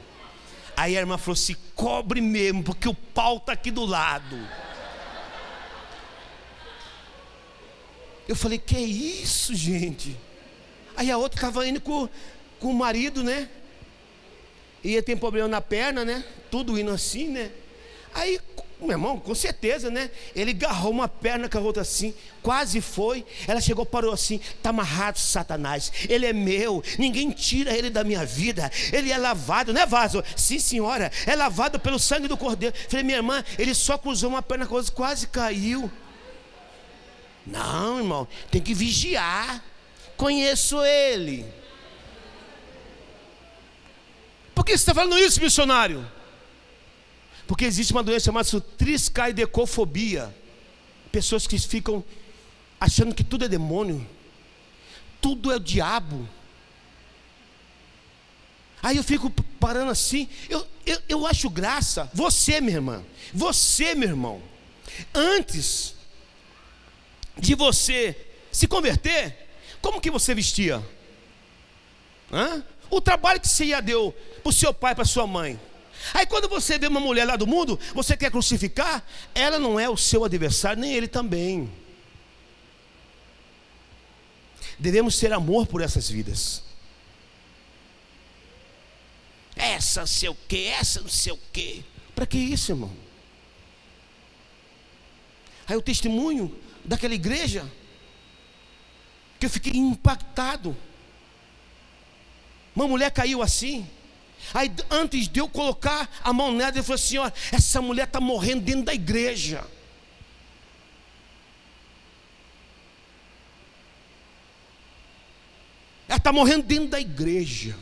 Aí a irmã falou assim: cobre mesmo, porque o pau está aqui do lado. Eu falei: que é isso, gente? Aí a outra estava indo com, com o marido, né? Ia ter problema na perna, né? Tudo indo assim, né? Aí Meu irmão, com certeza, né? Ele agarrou uma perna com a outra assim, quase foi. Ela chegou, parou assim: está amarrado, Satanás. Ele é meu, ninguém tira ele da minha vida. Ele é lavado, não é vaso? Sim, senhora, é lavado pelo sangue do cordeiro. Falei, minha irmã, ele só cruzou uma perna com a outra, quase caiu. Não, irmão, tem que vigiar. Conheço ele. Por que você está falando isso, missionário? Porque existe uma doença chamada triscaidecofobia. Pessoas que ficam achando que tudo é demônio, tudo é o diabo. Aí eu fico parando assim, eu, eu, eu acho graça, você, minha irmã, você, meu irmão, antes de você se converter, como que você vestia? Hã? O trabalho que você ia deu para o seu pai, para sua mãe. Aí quando você vê uma mulher lá do mundo, você quer crucificar, ela não é o seu adversário, nem ele também. Devemos ter amor por essas vidas. Essa não sei o que, essa não sei o que. Para que isso, irmão? Aí o testemunho daquela igreja, que eu fiquei impactado. Uma mulher caiu assim. Aí antes de eu colocar a mão nela, ele falou assim: ó, essa mulher está morrendo dentro da igreja. Ela está morrendo dentro da igreja.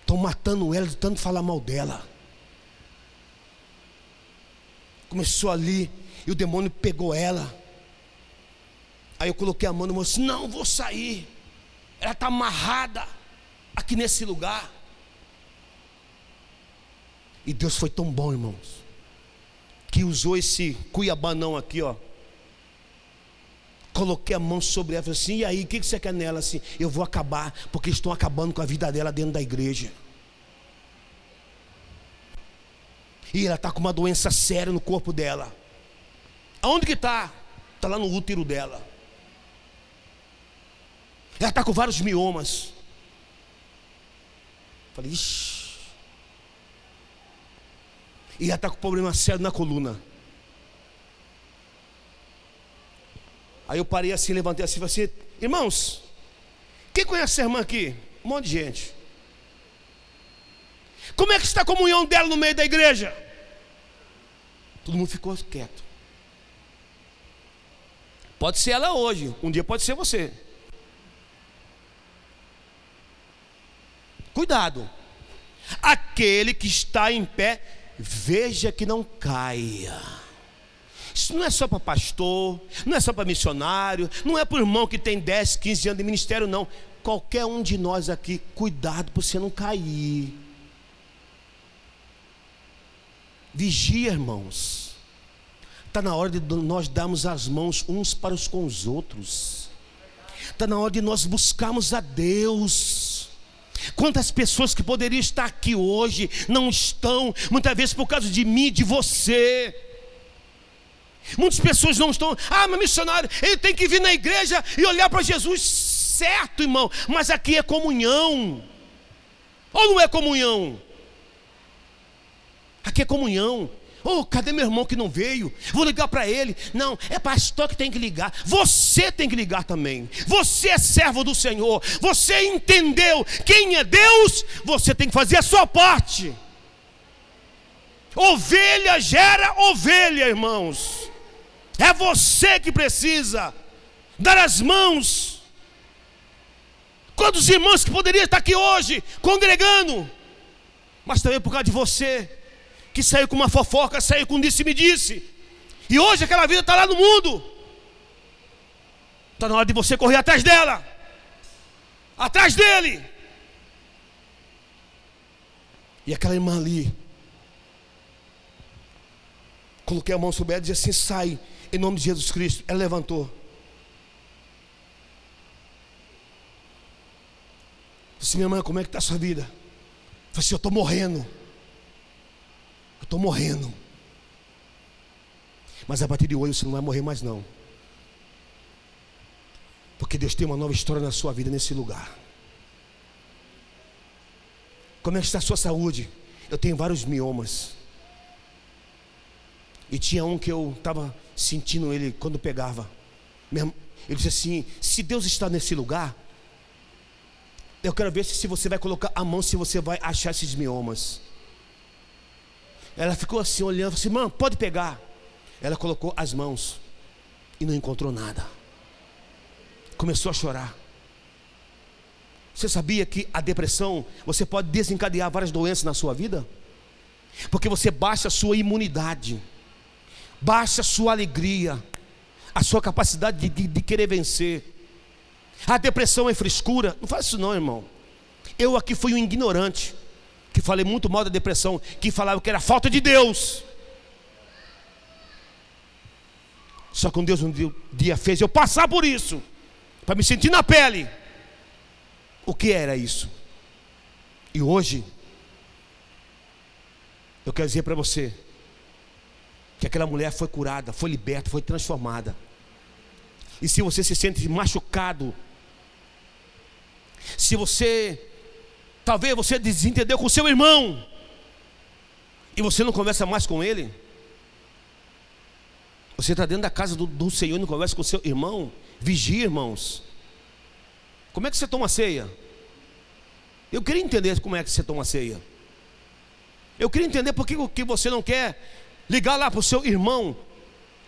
Estão matando ela de tanto falar mal dela. Começou ali, e o demônio pegou ela. Aí eu coloquei a mão no moço, não vou sair. Ela está amarrada aqui nesse lugar. E Deus foi tão bom, irmãos, que usou esse cuiabanão aqui, ó. Coloquei a mão sobre ela falei assim: e aí, o que você quer nela? Assim, eu vou acabar, porque estão acabando com a vida dela dentro da igreja. E ela está com uma doença séria no corpo dela. Aonde que está? Está lá no útero dela. Ela está com vários miomas. Falei, ixi. E ela está com problema sério na coluna. Aí eu parei assim, levantei assim e falei assim: Irmãos, quem conhece essa irmã aqui? Um monte de gente. Como é que está a comunhão dela no meio da igreja? Todo mundo ficou quieto. Pode ser ela hoje, um dia pode ser você. Cuidado. Aquele que está em pé veja que não caia. Isso não é só para pastor, não é só para missionário, não é para o irmão que tem 10, 15 anos de ministério, não. Qualquer um de nós aqui, cuidado para você não cair. Vigia, irmãos. Está na hora de nós darmos as mãos uns para os com os outros. Está na hora de nós buscarmos a Deus. Quantas pessoas que poderiam estar aqui hoje não estão, muitas vezes por causa de mim, de você. Muitas pessoas não estão, ah, mas missionário, ele tem que vir na igreja e olhar para Jesus, certo, irmão, mas aqui é comunhão, ou não é comunhão? Aqui é comunhão. Oh, cadê meu irmão que não veio? Vou ligar para ele. Não, é pastor que tem que ligar. Você tem que ligar também. Você é servo do Senhor. Você entendeu quem é Deus? Você tem que fazer a sua parte. Ovelha gera ovelha, irmãos. É você que precisa dar as mãos. Quantos irmãos que poderiam estar aqui hoje congregando, mas também por causa de você que saiu com uma fofoca, saiu com disse-me-disse. E hoje aquela vida está lá no mundo. Está na hora de você correr atrás dela. Atrás dele. E aquela irmã ali. Coloquei a mão sobre ela e disse assim: sai, em nome de Jesus Cristo. Ela levantou. Disse, minha irmã, como é que está a sua vida? Falei assim, eu estou morrendo. Estou morrendo. Mas a partir de hoje você não vai morrer mais não. Porque Deus tem uma nova história na sua vida nesse lugar. Como é que está a sua saúde? Eu tenho vários miomas. E tinha um que eu estava sentindo ele quando pegava. Ele disse assim: se Deus está nesse lugar, eu quero ver se você vai colocar a mão, se você vai achar esses miomas. Ela ficou assim olhando, assim, mano, pode pegar. Ela colocou as mãos e não encontrou nada. Começou a chorar. Você sabia que a depressão, você pode desencadear várias doenças na sua vida? Porque você baixa a sua imunidade, baixa a sua alegria, a sua capacidade de, de, de querer vencer. A depressão é frescura. Não faz isso não, irmão. Eu aqui fui um ignorante, que falei muito mal da depressão, que falava que era falta de Deus. Só que um Deus um dia fez eu passar por isso, para me sentir na pele. O que era isso? E hoje, eu quero dizer para você, que aquela mulher foi curada, foi liberta, foi transformada. E se você se sente machucado, se você, talvez você desentendeu com seu irmão, e você não conversa mais com ele, você está dentro da casa do, do Senhor e não conversa com seu irmão, vigia, irmãos. Como é que você toma ceia? Eu queria entender como é que você toma ceia. Eu queria entender por que, que você não quer ligar lá para o seu irmão,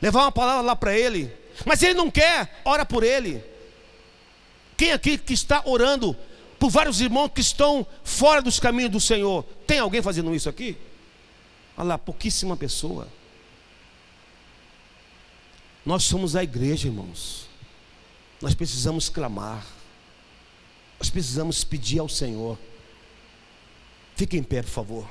levar uma palavra lá para ele, mas ele não quer, ora por ele. Quem aqui que está orando por vários irmãos que estão fora dos caminhos do Senhor? Tem alguém fazendo isso aqui? Olha lá, pouquíssima pessoa. Nós somos a igreja, irmãos. Nós precisamos clamar. Nós precisamos pedir ao Senhor. Fique em pé, por favor.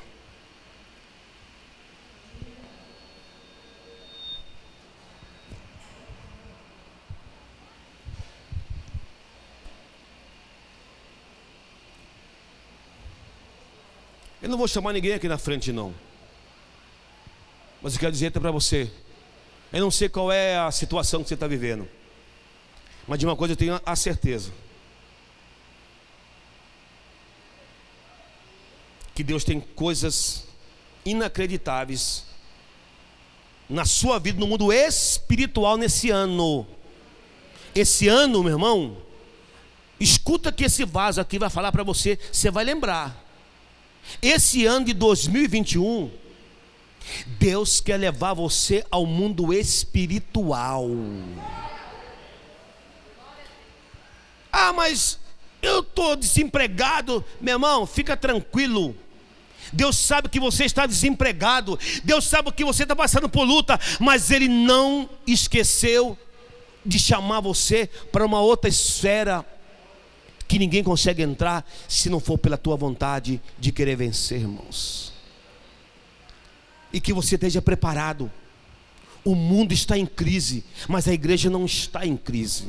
Eu não vou chamar ninguém aqui na frente, não. Mas eu quero dizer até para você. Eu não sei qual é a situação que você está vivendo. Mas de uma coisa eu tenho a certeza. Que Deus tem coisas inacreditáveis na sua vida, no mundo espiritual nesse ano. Esse ano, meu irmão, escuta que esse vaso aqui vai falar para você, você vai lembrar. Esse ano de 2021, Deus quer levar você ao mundo espiritual. Ah, mas eu estou desempregado. Meu irmão, fica tranquilo. Deus sabe que você está desempregado. Deus sabe que você está passando por luta. Mas Ele não esqueceu de chamar você para uma outra esfera que ninguém consegue entrar se não for pela tua vontade de querer vencer, irmãos. E que você esteja preparado. O mundo está em crise, mas a igreja não está em crise.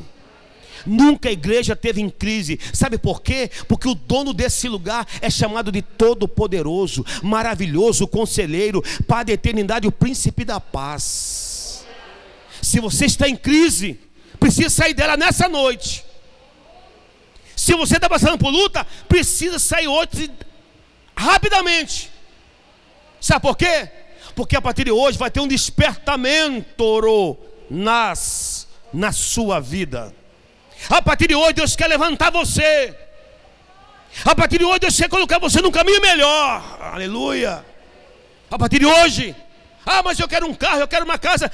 Nunca a igreja teve em crise. Sabe por quê? Porque o dono desse lugar é chamado de Todo-Poderoso, Maravilhoso, Conselheiro, Pai da Eternidade, o Príncipe da Paz. Se você está em crise, precisa sair dela nessa noite. Se você está passando por luta, precisa sair hoje rapidamente. Sabe por quê? Porque a partir de hoje vai ter um despertamento nas, na sua vida. A partir de hoje Deus quer levantar você. A partir de hoje Deus quer colocar você num caminho melhor. Aleluia. A partir de hoje. Ah, mas eu quero um carro, eu quero uma casa.